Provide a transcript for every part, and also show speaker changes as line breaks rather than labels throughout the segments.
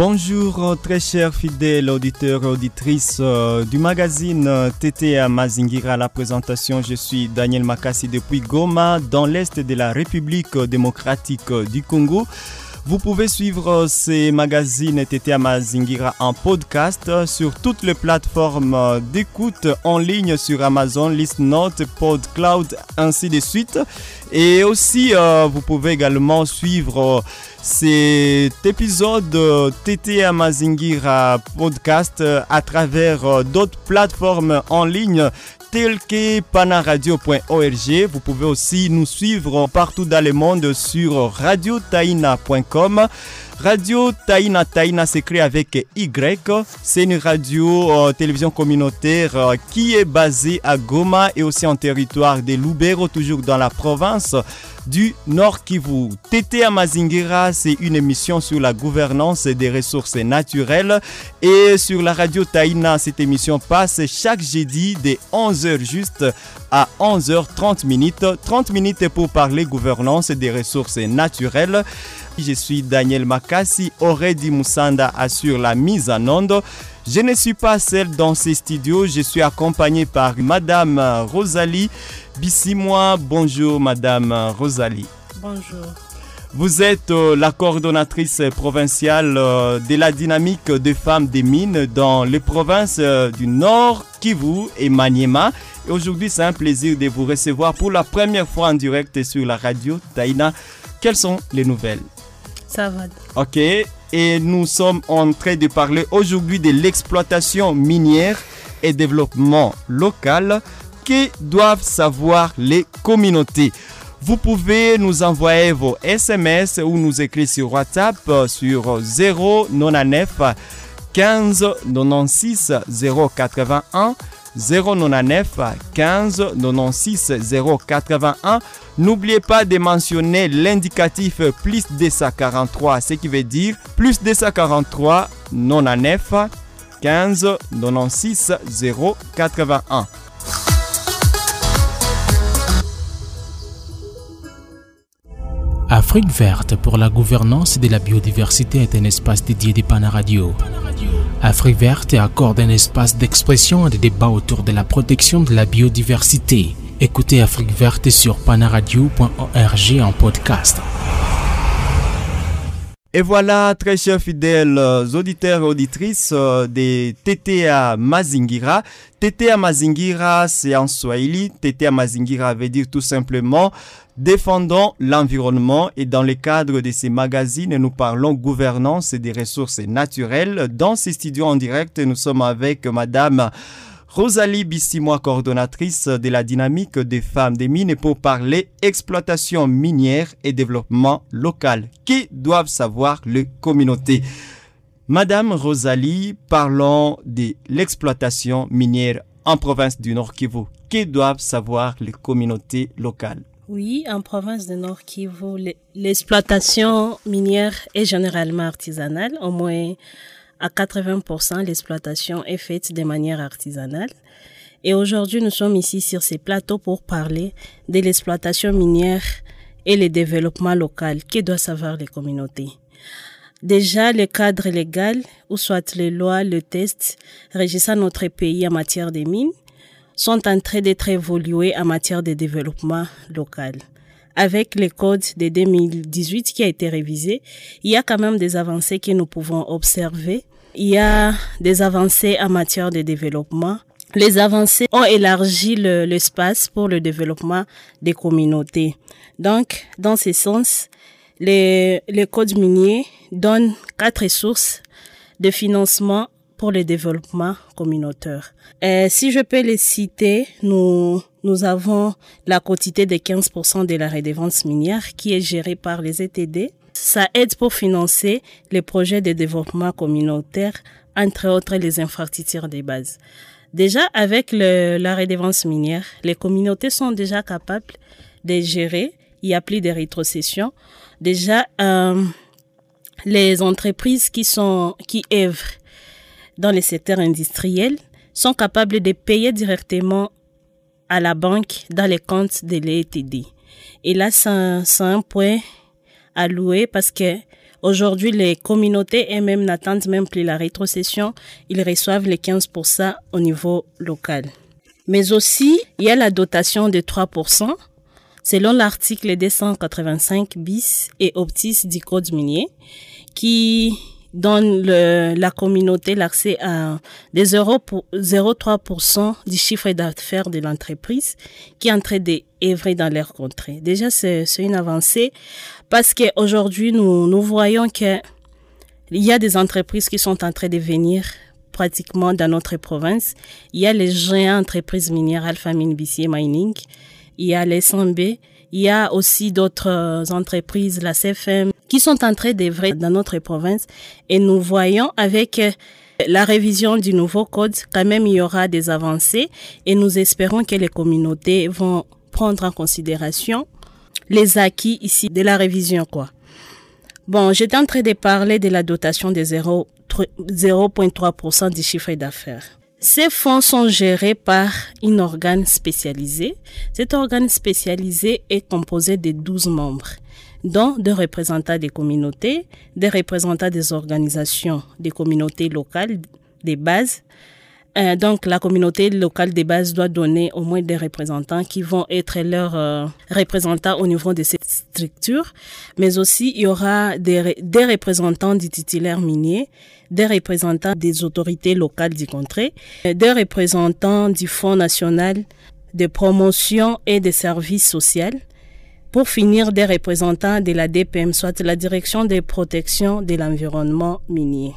Bonjour très chers fidèles auditeurs et auditrices euh, du magazine euh, TTA Mazingira. La présentation, je suis Daniel Makassi depuis Goma dans l'est de la République démocratique du Congo. Vous pouvez suivre ces magazines TTA Mazingira en podcast sur toutes les plateformes d'écoute en ligne sur Amazon, Listnote, PodCloud, ainsi de suite. Et aussi, euh, vous pouvez également suivre cet épisode TTA Mazingira podcast à travers d'autres plateformes en ligne tel que panaradio.org. Vous pouvez aussi nous suivre partout dans le monde sur radiotaina.com. Radio Taina Taina s'écrit avec Y. C'est une radio euh, télévision communautaire euh, qui est basée à Goma et aussi en territoire de Lubero, toujours dans la province du Nord Kivu. TT Amazingira, c'est une émission sur la gouvernance des ressources naturelles. Et sur la radio Taina, cette émission passe chaque jeudi de 11h juste à 11h30 minutes. 30 minutes pour parler gouvernance des ressources naturelles. Je suis Daniel Makassi. Auredi Moussanda assure la mise en onde. Je ne suis pas seul dans ces studios. Je suis accompagné par Madame Rosalie Bissimois. Bonjour, Madame Rosalie.
Bonjour.
Vous êtes euh, la coordonnatrice provinciale euh, de la dynamique des femmes des mines dans les provinces euh, du Nord, Kivu et Maniema. Et aujourd'hui, c'est un plaisir de vous recevoir pour la première fois en direct sur la radio Taïna. Quelles sont les nouvelles?
Ça va.
Ok. Et nous sommes en train de parler aujourd'hui de l'exploitation minière et développement local que doivent savoir les communautés. Vous pouvez nous envoyer vos SMS ou nous écrire sur WhatsApp sur 099 15 96 081 099 15 96 081. N'oubliez pas de mentionner l'indicatif plus 243, ce qui veut dire plus 243 99 15 96 081.
Afrique verte pour la gouvernance de la biodiversité est un espace dédié des Radio. Afrique verte accorde un espace d'expression et de débat autour de la protection de la biodiversité. Écoutez Afrique verte sur panaradio.org en podcast.
Et voilà, très chers fidèles auditeurs et auditrices de TTA Mazingira. TTA Mazingira, c'est en Swahili. TTA Mazingira veut dire tout simplement défendons l'environnement et dans le cadre de ces magazines, nous parlons gouvernance et des ressources naturelles. Dans ces studios en direct, nous sommes avec Madame Rosalie Bissimois, coordonnatrice de la dynamique des femmes des mines pour parler exploitation minière et développement local. Qui doivent savoir les communautés? Madame Rosalie, parlons de l'exploitation minière en province du Nord Kivu. Qui doivent savoir les communautés locales?
Oui, en province du Nord Kivu, l'exploitation minière est généralement artisanale, au moins à 80%, l'exploitation est faite de manière artisanale. Et aujourd'hui, nous sommes ici sur ces plateaux pour parler de l'exploitation minière et le développement local. Que doivent savoir les communautés? Déjà, le cadre légal, ou soit les lois, le test régissant notre pays en matière de mines, sont en train d'être évolués en matière de développement local. Avec le code de 2018 qui a été révisé, il y a quand même des avancées que nous pouvons observer. Il y a des avancées en matière de développement. Les avancées ont élargi l'espace pour le développement des communautés. Donc, dans ce sens, les, le code minier donne quatre sources de financement pour le développement communautaire. Et si je peux les citer, nous, nous avons la quotité de 15% de la redevance minière qui est gérée par les ETD. Ça aide pour financer les projets de développement communautaire, entre autres les infrastructures de base. Déjà, avec le, la redevance minière, les communautés sont déjà capables de gérer. Il y a plus de rétrocessions. Déjà, euh, les entreprises qui sont qui œuvrent dans les secteurs industriels sont capables de payer directement à la banque dans les comptes de l'ETD. Et là, c'est un, point à louer parce que Aujourd'hui, les communautés elles-mêmes n'attendent même plus la rétrocession. Ils reçoivent les 15% au niveau local. Mais aussi, il y a la dotation de 3% selon l'article 285 bis et optis du Code minier qui donne la communauté l'accès à des 0,3% du chiffre d'affaires de l'entreprise qui est en train d'œuvrer dans leur contrée. Déjà, c'est une avancée parce qu'aujourd'hui, nous, nous voyons que il y a des entreprises qui sont en train de venir pratiquement dans notre province. Il y a les géants entreprises minières Alpha Mine Mining, il y a les SMB, il y a aussi d'autres entreprises, la CFM, qui sont en train d'œuvrer dans notre province et nous voyons avec euh, la révision du nouveau code, quand même, il y aura des avancées et nous espérons que les communautés vont prendre en considération les acquis ici de la révision, quoi. Bon, j'étais en train de parler de la dotation de 0,3% du chiffre d'affaires. Ces fonds sont gérés par un organe spécialisé. Cet organe spécialisé est composé de 12 membres dont des représentants des communautés, des représentants des organisations des communautés locales des bases. Euh, donc la communauté locale des bases doit donner au moins des représentants qui vont être leurs euh, représentants au niveau de cette structure, mais aussi il y aura des, des représentants du titulaire minier, des représentants des autorités locales du contrée, des représentants du Fonds national de promotion et des services sociaux, pour finir des représentants de la DPM, soit la Direction de protection de l'environnement minier.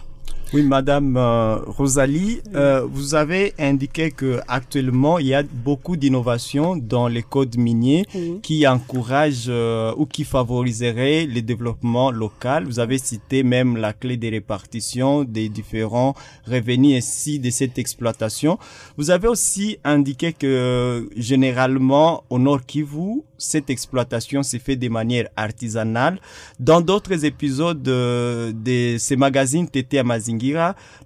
Oui, Madame euh, Rosalie, euh, vous avez indiqué que actuellement il y a beaucoup d'innovations dans les codes miniers qui encouragent euh, ou qui favoriseraient le développement local. Vous avez cité même la clé des répartitions des différents revenus ici de cette exploitation. Vous avez aussi indiqué que généralement au Nord Kivu, cette exploitation s'est fait de manière artisanale. Dans d'autres épisodes de, de ces magazines TT Amazing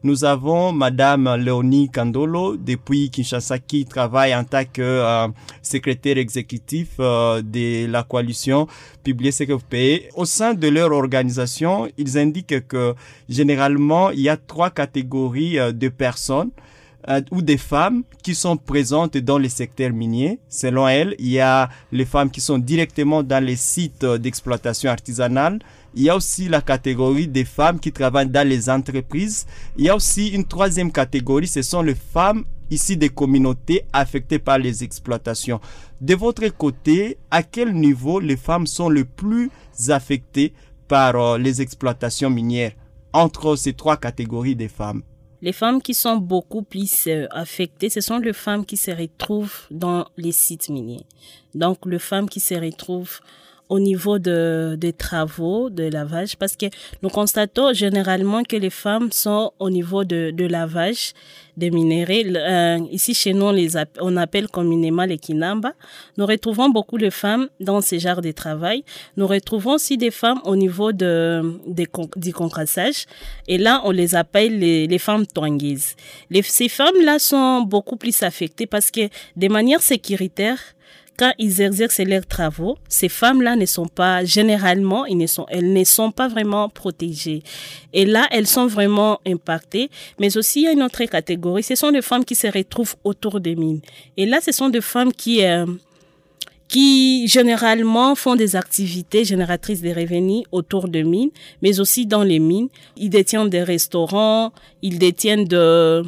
nous avons Madame Léonie Kandolo depuis Kinshasa qui travaille en tant que euh, secrétaire exécutif euh, de la coalition Publier ce que. Au sein de leur organisation, ils indiquent que généralement, il y a trois catégories euh, de personnes ou des femmes qui sont présentes dans les secteurs miniers. Selon elles, il y a les femmes qui sont directement dans les sites d'exploitation artisanale, il y a aussi la catégorie des femmes qui travaillent dans les entreprises. Il y a aussi une troisième catégorie, ce sont les femmes ici des communautés affectées par les exploitations. De votre côté, à quel niveau les femmes sont les plus affectées par euh, les exploitations minières entre ces trois catégories des femmes?
Les femmes qui sont beaucoup plus euh, affectées, ce sont les femmes qui se retrouvent dans les sites miniers. Donc, les femmes qui se retrouvent au niveau de, des travaux de lavage parce que nous constatons généralement que les femmes sont au niveau de, de lavage des minéraux. Euh, ici chez nous, on, les on appelle communément les kinamba. Nous retrouvons beaucoup de femmes dans ces genres de travail. Nous retrouvons aussi des femmes au niveau de, de du concrassage. Et là, on les appelle les, les femmes twangaises. Les, ces femmes-là sont beaucoup plus affectées parce que de manière sécuritaire, quand ils exercent leurs travaux, ces femmes-là ne sont pas, généralement, elles ne sont pas vraiment protégées. Et là, elles sont vraiment impactées. Mais aussi, il y a une autre catégorie. Ce sont des femmes qui se retrouvent autour des mines. Et là, ce sont des femmes qui, euh, qui généralement font des activités génératrices de revenus autour de mines, mais aussi dans les mines. Ils détiennent des restaurants, ils détiennent de,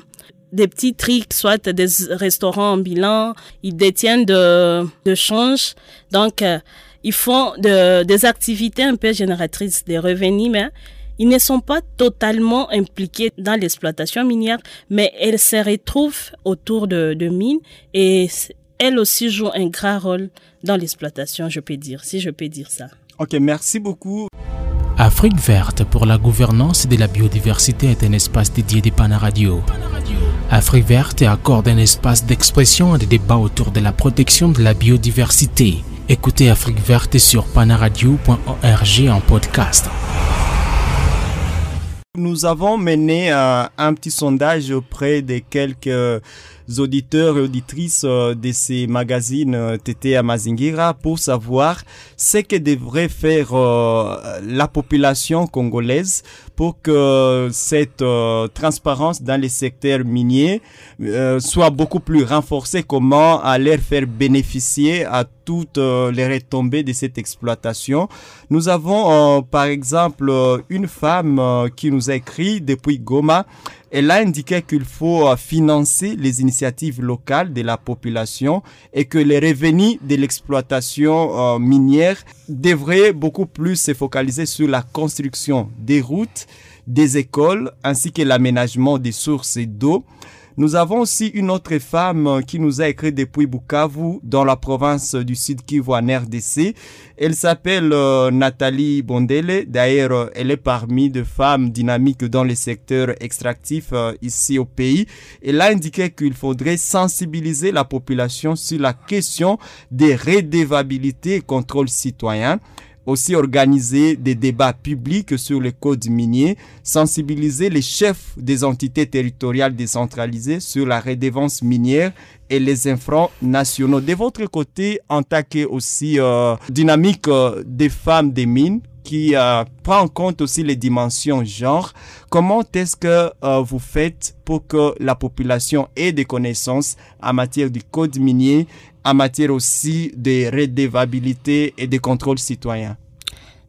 des petits tricks, soit des restaurants ambulants, ils détiennent de, de change. Donc, euh, ils font de, des activités un peu génératrices de revenus, mais ils ne sont pas totalement impliqués dans l'exploitation minière, mais elles se retrouvent autour de, de mines et elles aussi jouent un grand rôle dans l'exploitation, je peux dire, si je peux dire ça.
Ok, merci beaucoup.
Afrique verte pour la gouvernance de la biodiversité est un espace dédié des Radio. Afrique verte accorde un espace d'expression et de débat autour de la protection de la biodiversité. Écoutez Afrique verte sur panaradio.org en podcast.
Nous avons mené euh, un petit sondage auprès de quelques auditeurs et auditrices de ces magazines TT à Mazingira pour savoir ce que devrait faire la population congolaise pour que cette transparence dans les secteurs miniers soit beaucoup plus renforcée. Comment aller faire bénéficier à toutes les retombées de cette exploitation. Nous avons par exemple une femme qui nous a écrit depuis Goma elle a indiqué qu'il faut euh, financer les initiatives locales de la population et que les revenus de l'exploitation euh, minière devraient beaucoup plus se focaliser sur la construction des routes, des écoles ainsi que l'aménagement des sources d'eau. Nous avons aussi une autre femme qui nous a écrit depuis Bukavu, dans la province du Sud Kivu en RDC. Elle s'appelle euh, Nathalie Bondele. D'ailleurs, elle est parmi des femmes dynamiques dans les secteurs extractifs euh, ici au pays. Elle a indiqué qu'il faudrait sensibiliser la population sur la question des redevabilités et contrôle citoyen aussi organiser des débats publics sur le code minier, sensibiliser les chefs des entités territoriales décentralisées sur la redevance minière et les infrants nationaux. De votre côté, en aussi euh, dynamique euh, des femmes des mines, qui euh, prend en compte aussi les dimensions genre. Comment est-ce que vous faites pour que la population ait des connaissances en matière du code minier, en matière aussi de redevabilité et de contrôle citoyen?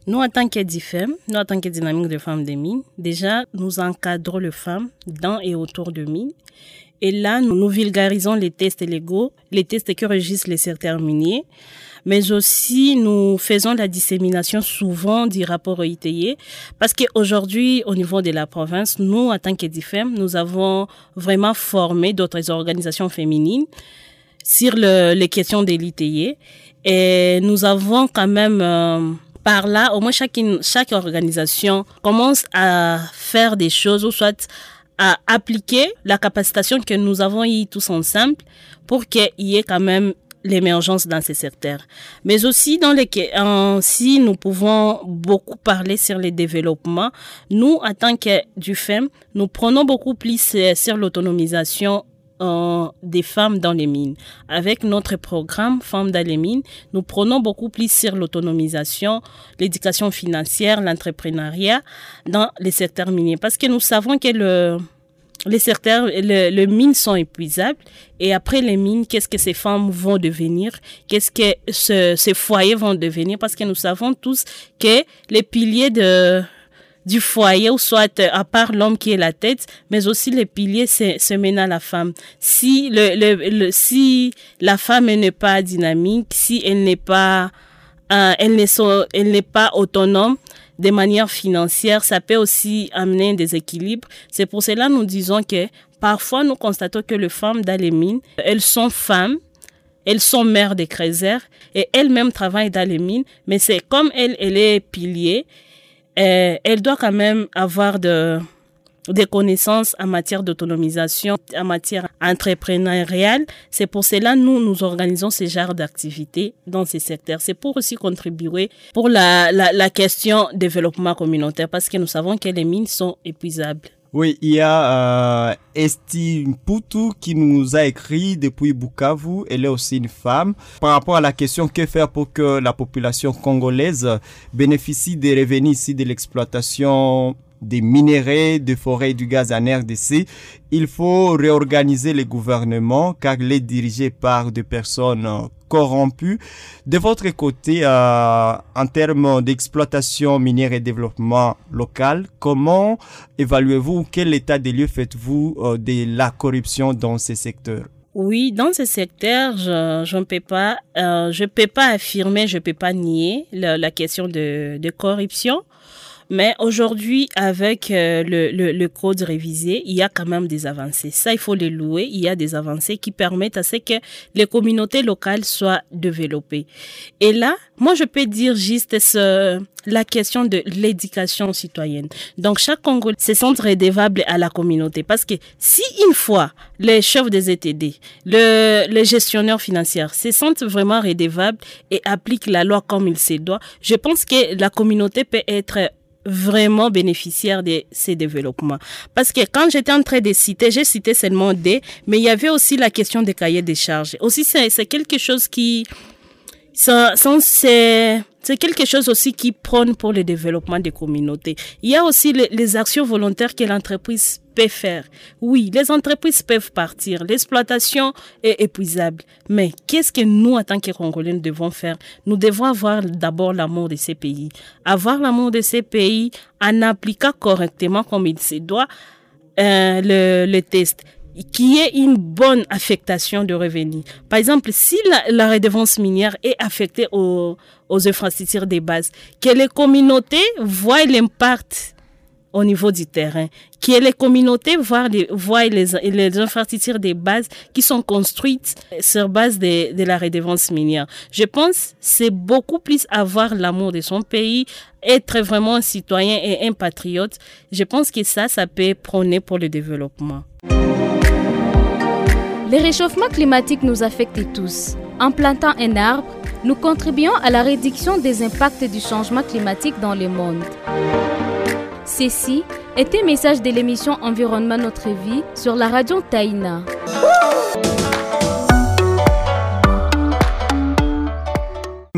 Nous, en tant qu'EDIFEM, nous, en tant que dynamique de femmes des mines, déjà, nous encadrons les femmes dans et autour de mines. Et là, nous, vulgarisons les tests légaux, les tests que registrent les secteurs miniers, mais aussi nous faisons la dissémination souvent du rapport EITI, parce qu'aujourd'hui, au niveau de la province, nous, en tant qu'EDIFEM, nous avons vraiment formé d'autres organisations féminines sur le, les questions de l'ITI. Et nous avons quand même... Euh, par là, au moins chaque, chaque organisation commence à faire des choses ou soit à appliquer la capacitation que nous avons eu tous ensemble pour qu'il y ait quand même l'émergence dans ces secteurs. Mais aussi dans les si nous pouvons beaucoup parler sur les développements, nous, en tant que du FEM, nous prenons beaucoup plus euh, sur l'autonomisation des femmes dans les mines. Avec notre programme Femmes dans les mines, nous prenons beaucoup plus sur l'autonomisation, l'éducation financière, l'entrepreneuriat dans les secteurs miniers. Parce que nous savons que le, les les mines sont épuisables. Et après les mines, qu'est-ce que ces femmes vont devenir? Qu'est-ce que ces foyers vont devenir? Parce que nous savons tous que les piliers de, du foyer, ou soit à part l'homme qui est la tête, mais aussi les piliers se, mènent à la femme. Si le, le, si la femme n'est pas dynamique, si elle n'est pas euh, elle n'est pas autonome de manière financière, ça peut aussi amener un déséquilibre. C'est pour cela nous disons que parfois nous constatons que les femmes dans les mines, elles sont femmes, elles sont mères des crézères et elles-mêmes travaillent dans les mines, mais c'est comme elle, elle est pilier, euh, elle doit quand même avoir de, des connaissances en matière d'autonomisation, en matière entrepreneuriale. C'est pour cela nous nous organisons ce genre d'activités dans ces secteurs. C'est pour aussi contribuer pour la, la, question développement communautaire parce que nous savons que les mines sont épuisables.
Oui, il y a euh, Esti qui nous a écrit depuis Bukavu. Elle est aussi une femme. Par rapport à la question que faire pour que la population congolaise bénéficie des revenus ici de l'exploitation des minéraux, des forêts du gaz en RDC, il faut réorganiser les gouvernements car il est dirigé par des personnes corrompues. De votre côté, euh, en termes d'exploitation minière et développement local, comment évaluez-vous, quel état des lieux faites-vous euh, de la corruption dans ces secteurs?
Oui, dans ce secteur, je, je ne peux pas, euh, je peux pas affirmer, je peux pas nier la, la question de, de corruption. Mais aujourd'hui, avec euh, le, le, le, code révisé, il y a quand même des avancées. Ça, il faut les louer. Il y a des avancées qui permettent à ce que les communautés locales soient développées. Et là, moi, je peux dire juste ce, la question de l'éducation citoyenne. Donc, chaque Congolais se sent redevable à la communauté parce que si une fois les chefs des ETD, le, les gestionnaires financiers se sentent vraiment redevables et appliquent la loi comme il se doit, je pense que la communauté peut être vraiment bénéficiaires de ces développements. Parce que quand j'étais en train de citer, j'ai cité seulement des, mais il y avait aussi la question des cahiers des charges. Aussi, c'est quelque chose qui, c'est quelque chose aussi qui prône pour le développement des communautés. Il y a aussi les, les actions volontaires que l'entreprise peut faire. Oui, les entreprises peuvent partir. L'exploitation est épuisable. Mais qu'est-ce que nous, en tant que Congolais, nous devons faire? Nous devons avoir d'abord l'amour de ces pays. Avoir l'amour de ces pays en appliquant correctement comme il se doit euh, le, test qui est une bonne affectation de revenus. Par exemple, si la, la redevance minière est affectée aux, aux infrastructures de base, que les communautés voient l'impact au niveau du terrain, que les communautés voient les, les, les infrastructures de base qui sont construites sur base de, de la redevance minière. Je pense c'est beaucoup plus avoir l'amour de son pays, être vraiment un citoyen et un patriote. Je pense que ça, ça peut prôner pour le développement.
Le réchauffement climatique nous affecte tous. En plantant un arbre, nous contribuons à la réduction des impacts du changement climatique dans le monde. Ceci un message de l'émission Environnement Notre Vie sur la radio Taïna.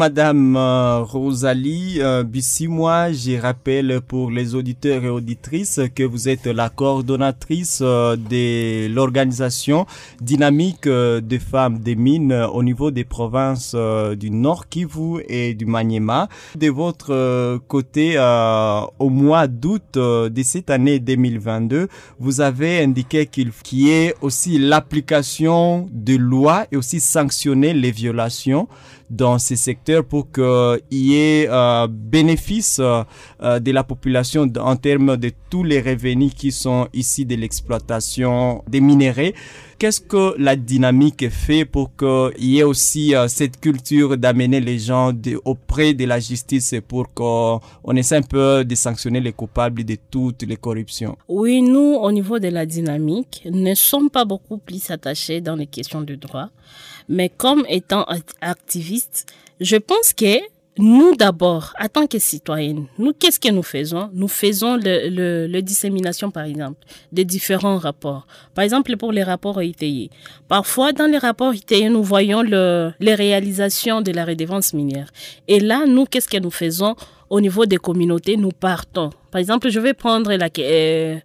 Madame euh, Rosalie euh, Bissimois, je rappelle pour les auditeurs et auditrices que vous êtes la coordonnatrice euh, de l'organisation dynamique euh, des femmes des mines au niveau des provinces du Nord Kivu et du Maniema. De votre côté, au mois d'août de cette année 2022, vous avez indiqué qu'il qu'il y ait aussi l'application de lois et aussi sanctionner les violations dans ces secteurs pour qu'il y ait euh, bénéfice euh, euh, de la population en termes de tous les revenus qui sont ici de l'exploitation des minéraux. Qu'est-ce que la dynamique fait pour qu'il y ait aussi euh, cette culture d'amener les gens auprès de la justice pour qu'on on essaie un peu de sanctionner les coupables de toutes les corruptions?
Oui, nous, au niveau de la dynamique, ne sommes pas beaucoup plus attachés dans les questions de droit. Mais comme étant act- activistes, je pense que nous d'abord, en tant que citoyennes, nous, qu'est-ce que nous faisons? Nous faisons le, le dissémination, par exemple, des différents rapports. Par exemple, pour les rapports ITI. Parfois, dans les rapports ITI, nous voyons le, les réalisations de la redevance minière. Et là, nous, qu'est-ce que nous faisons? Au niveau des communautés Nous partons. Par exemple, je vais prendre la, euh,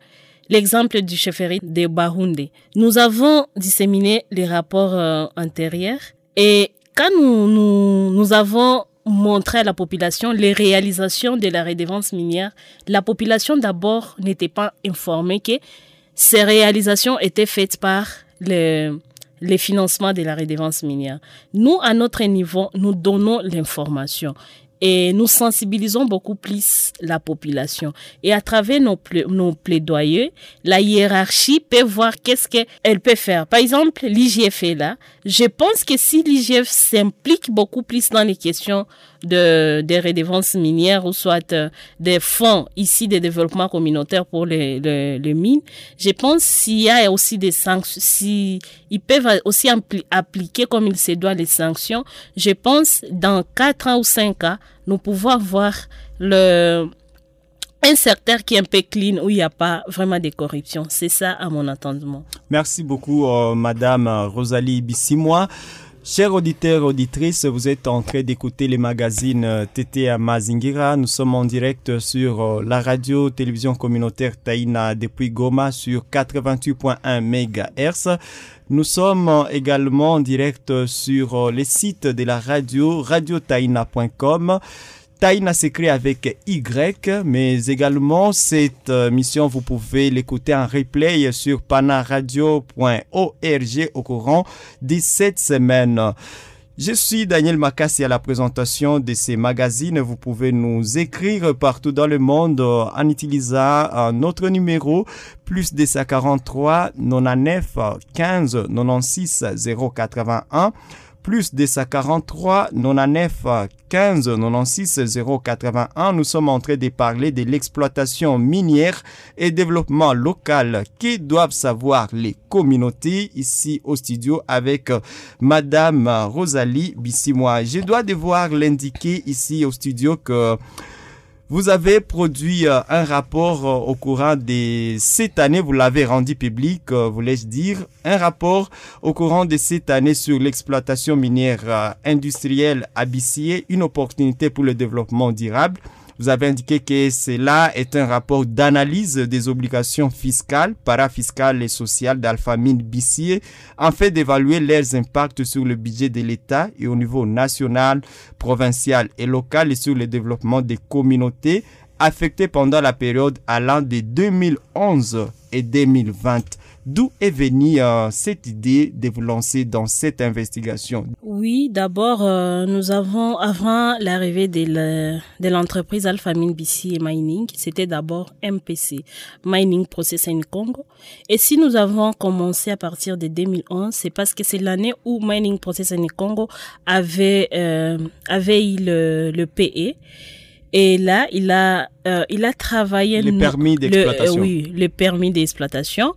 l'exemple du chefferie de Bahunde. Nous avons disséminé les rapports euh, antérieurs et quand nous avons montré à la population les réalisations de la redevance minière, la population d'abord n'était pas informée que ces réalisations étaient faites par le, les financements de la redevance minière. Nous, à notre niveau, nous donnons l'information et nous sensibilisons beaucoup plus la population. Et à travers nos, pla nos plaidoyers, la hiérarchie peut voir qu'est-ce qu'elle peut faire. Par exemple, l'IGF est là. Je pense que si l'IGF s'implique beaucoup plus dans les questions de, des redevances minières ou soit euh, des fonds ici de développement communautaire pour les, les, les mines, je pense s'il y a aussi des sanctions, si ils peuvent aussi appliquer comme il se doit les sanctions, je pense dans quatre ans ou cinq ans, nous pouvons voir un secteur qui est un peu clean où il n'y a pas vraiment de corruption. C'est ça à mon entendement.
Merci beaucoup, euh, Madame Rosalie Bissimois. Chers auditeurs auditrices, vous êtes en train d'écouter les magazines TT à Mazingira. Nous sommes en direct sur euh, la radio télévision communautaire Taïna depuis Goma sur 88.1 MHz. Nous sommes également en direct sur les sites de la radio radiotaina.com. Taïna s'écrit avec Y, mais également cette mission, vous pouvez l'écouter en replay sur panaradio.org au courant 17 semaines. Je suis Daniel Makassi à la présentation de ces magazines. Vous pouvez nous écrire partout dans le monde en utilisant notre numéro plus 243 99 15 96 081 plus 243 99 15 96 081. Nous sommes en train de parler de l'exploitation minière et développement local qui doivent savoir les communautés ici au studio avec Madame Rosalie Bissimois. Je dois devoir l'indiquer ici au studio que Vous avez produit euh, un rapport euh, au courant de cette année, vous l'avez rendu public, euh, voulais-je dire, un rapport au courant de cette année sur l'exploitation minière industrielle à une opportunité pour le développement durable. Vous avez indiqué que cela est un rapport d'analyse des obligations fiscales, parafiscales et sociales d'Alphamine Bissier, en fait d'évaluer leurs impacts sur le budget de l'État et au niveau national, provincial et local et sur le développement des communautés affectées pendant la période allant de 2011 et 2020. D'où est venue euh, cette idée de vous lancer dans cette investigation?
Oui, d'abord, euh, nous avons, avant l'arrivée de l'entreprise Alpha Mine BC et Mining, c'était d'abord MPC, Mining Processing Congo. Et si nous avons commencé à partir de 2011, c'est parce que c'est l'année où Mining Processing Congo avait, euh, avait eu le, le PE. Et là, il a, il a travaillé
le permis d'exploitation.
oui, le permis d'exploitation.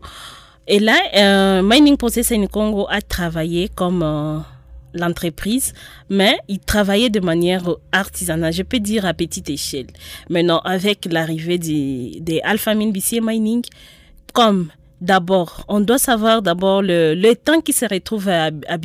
Et là, euh, Mining Processing Congo a travaillé comme euh, l'entreprise, mais il travaillait de manière artisanale, je peux dire à petite échelle. Maintenant, avec l'arrivée des, des Alpha BC Mining, comme D'abord, on doit savoir d'abord le, le temps qui se retrouve à, à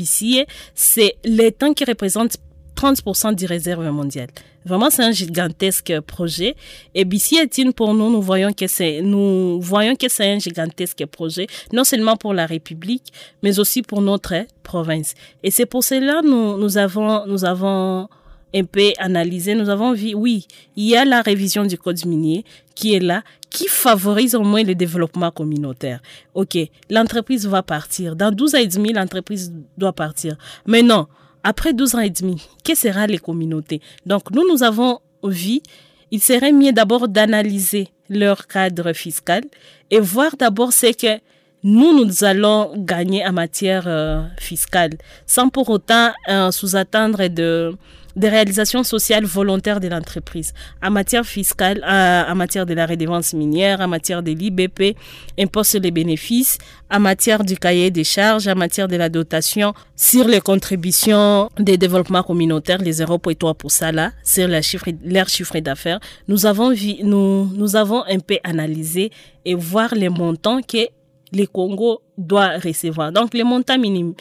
c'est le temps qui représente 30% du réserve mondiale. Vraiment, c'est un gigantesque projet. Et BC pour nous, nous voyons que c'est, nous voyons que c'est un gigantesque projet, non seulement pour la République, mais aussi pour notre province. Et c'est pour cela, nous, nous avons, nous avons un peu analysé, nous avons vu, oui, il y a la révision du code minier qui est là, qui favorise au moins le développement communautaire. OK, l'entreprise va partir. Dans 12 ans et demi, l'entreprise doit partir. Mais non, après 12 ans et demi, que sera les communautés? Donc nous, nous avons vu, il serait mieux d'abord d'analyser leur cadre fiscal et voir d'abord ce que nous, nous allons gagner en matière euh, fiscale, sans pour autant euh, sous-attendre de des réalisations sociales volontaires de l'entreprise en matière fiscale, en matière de la redevance minière, en matière de l'IBP, impôt sur les bénéfices, en matière du cahier des charges, en matière de la dotation sur les contributions des développements communautaires, les 0,3 pour ça là, sur leur chiffre, leur chiffre d'affaires. Nous avons nous, nous avons un peu analysé et voir les montants que les Congo doit recevoir. Donc, les montants minimes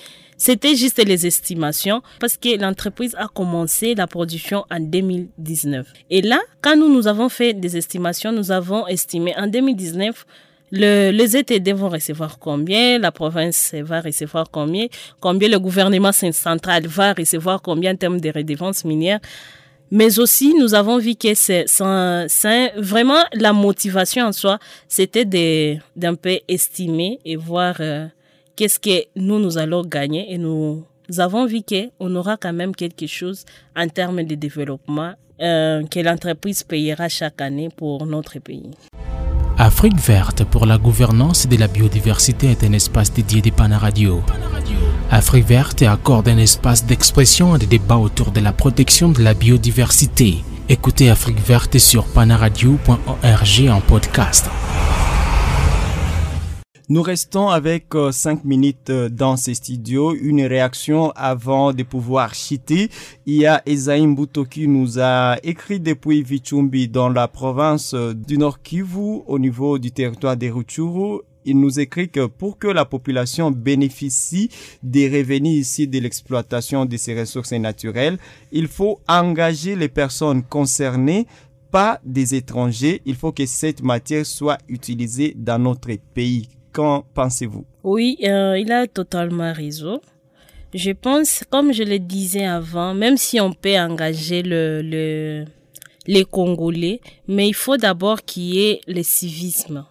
c'était juste les estimations parce que l'entreprise a commencé la production en 2019. Et là, quand nous, nous avons fait des estimations, nous avons estimé en 2019 le, les ETD vont recevoir combien, la province va recevoir combien, combien le gouvernement central va recevoir combien en termes de redevances minières. Mais aussi, nous avons vu que c'est vraiment la motivation en soi, c'était d'un peu estimer et voir euh, qu'est-ce que nous, nous allons gagner et nous, avons vu qu'on aura quand même quelque chose en termes de développement euh, que l'entreprise payera chaque année pour notre pays.
Afrique verte pour la gouvernance de la biodiversité est un espace dédié des Radio. Afrique verte accorde un espace d'expression et de débat autour de la protection de la biodiversité. Écoutez Afrique verte sur panaradio.org en podcast.
Nous restons avec 5 euh, minutes euh, dans ces studios. Une réaction avant de pouvoir chiter. Il y a Esaïm Bouto qui nous a écrit depuis Vichumbi dans la province euh, du Nord Kivu au niveau du territoire des Rutshuru il nous écrit que pour que la population bénéficie des revenus ici de l'exploitation de ces ressources naturelles, il faut engager les personnes concernées pas des étrangers. Il faut que cette matière soit utilisée dans notre pays. Qu'en pensez-vous?
Oui, euh, il a totalement raison. Je pense, comme je le disais avant, même si on peut engager le, le, les Congolais, mais il faut d'abord qu'il y ait le civisme.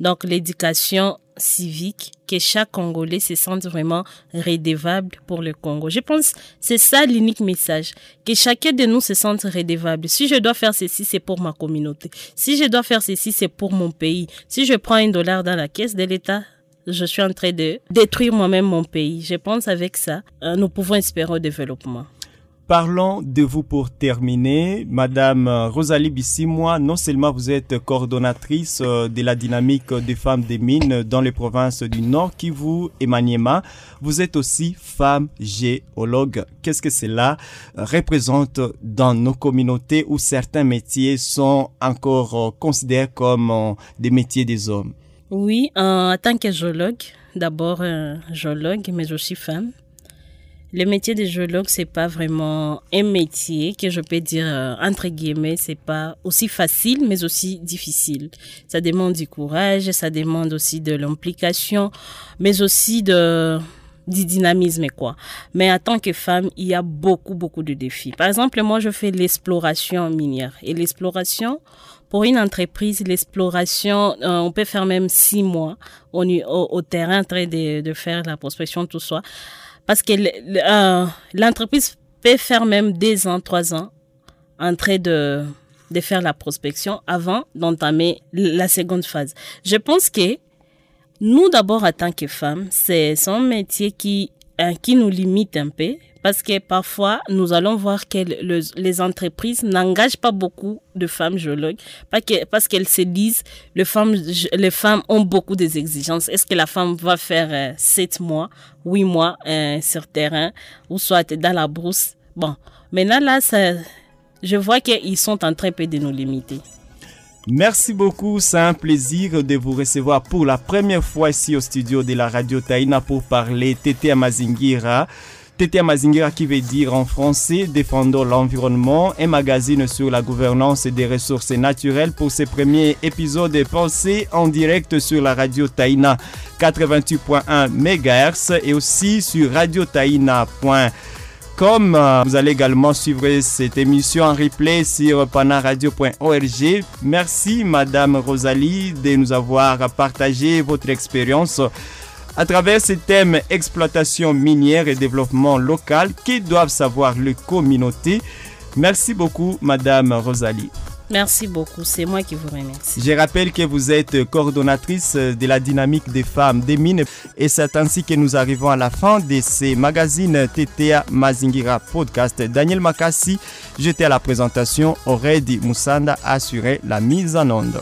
Donc l'éducation civique, que chaque Congolais se sente vraiment redevable pour le Congo. Je pense c'est ça l'unique message, que chacun de nous se sente redevable. Si je dois faire ceci, c'est pour ma communauté. Si je dois faire ceci, c'est pour mon pays. Si je prends un dollar dans la caisse de l'État, je suis en train de détruire moi-même mon pays. Je pense avec ça, euh, nous pouvons espérer au développement.
Parlons de vous pour terminer. Madame Rosalie Bissimois, non seulement vous êtes coordonnatrice euh, de la dynamique des femmes des mines dans les provinces du Nord Kivu et Maniema, vous êtes aussi femme géologue. Qu'est-ce que cela représente dans nos communautés où certains métiers sont encore euh, considérés comme euh, des métiers des hommes?
Oui, en tant que géologue, d'abord géologue, mais aussi femme. Le métier de géologue, c'est pas vraiment un métier que je peux dire, euh, entre guillemets, c'est pas aussi facile, mais aussi difficile. Ça demande du courage, ça demande aussi de l'implication, mais aussi de, du dynamisme quoi. Mais en tant que femme, il y a beaucoup beaucoup de défis. Par exemple, moi je fais l'exploration minière et l'exploration pour une entreprise, l'exploration, euh, on peut faire même six mois au, au, terrain en train de, de faire la prospection tout ça parce que euh, l'entreprise peut faire même deux ans, trois ans en train de, de faire la prospection avant d'entamer la seconde phase. Je pense que nous, d'abord, en tant que femmes, c'est un métier qui, euh, qui nous limite un peu parce que parfois, nous allons voir que les entreprises n'engagent pas beaucoup de femmes géologues parce qu'elles se disent les femmes, les femmes ont beaucoup d'exigences. Est-ce que la femme va faire euh, sept mois, huit mois euh, sur terrain ou soit dans la brousse? Bon, maintenant là, je vois qu'ils sont en train de nous limiter.
Merci beaucoup, c'est un plaisir de vous recevoir pour la première fois ici au studio de la radio Taïna pour parler Tété Amazingira. Tété Mazingira qui veut dire en français Défendons l'environnement, un magazine sur la gouvernance des ressources naturelles pour ce premier épisode pensé en direct sur la radio Taïna 88.1 MHz et aussi sur radiotaïna.com. Vous allez également suivre cette émission en replay sur panaradio.org. Merci Madame Rosalie de nous avoir partagé votre expérience à travers ces thèmes exploitation minière et développement local qui doivent savoir les communautés. Merci beaucoup, Madame Rosalie.
Merci beaucoup, c'est moi qui vous remercie.
Je rappelle que vous êtes coordonnatrice de la dynamique des femmes des mines et c'est ainsi que nous arrivons à la fin de ces magazines TTA Mazingira Podcast. Daniel Makassi, j'étais à la présentation, Auredi Moussanda a assuré la mise en onde.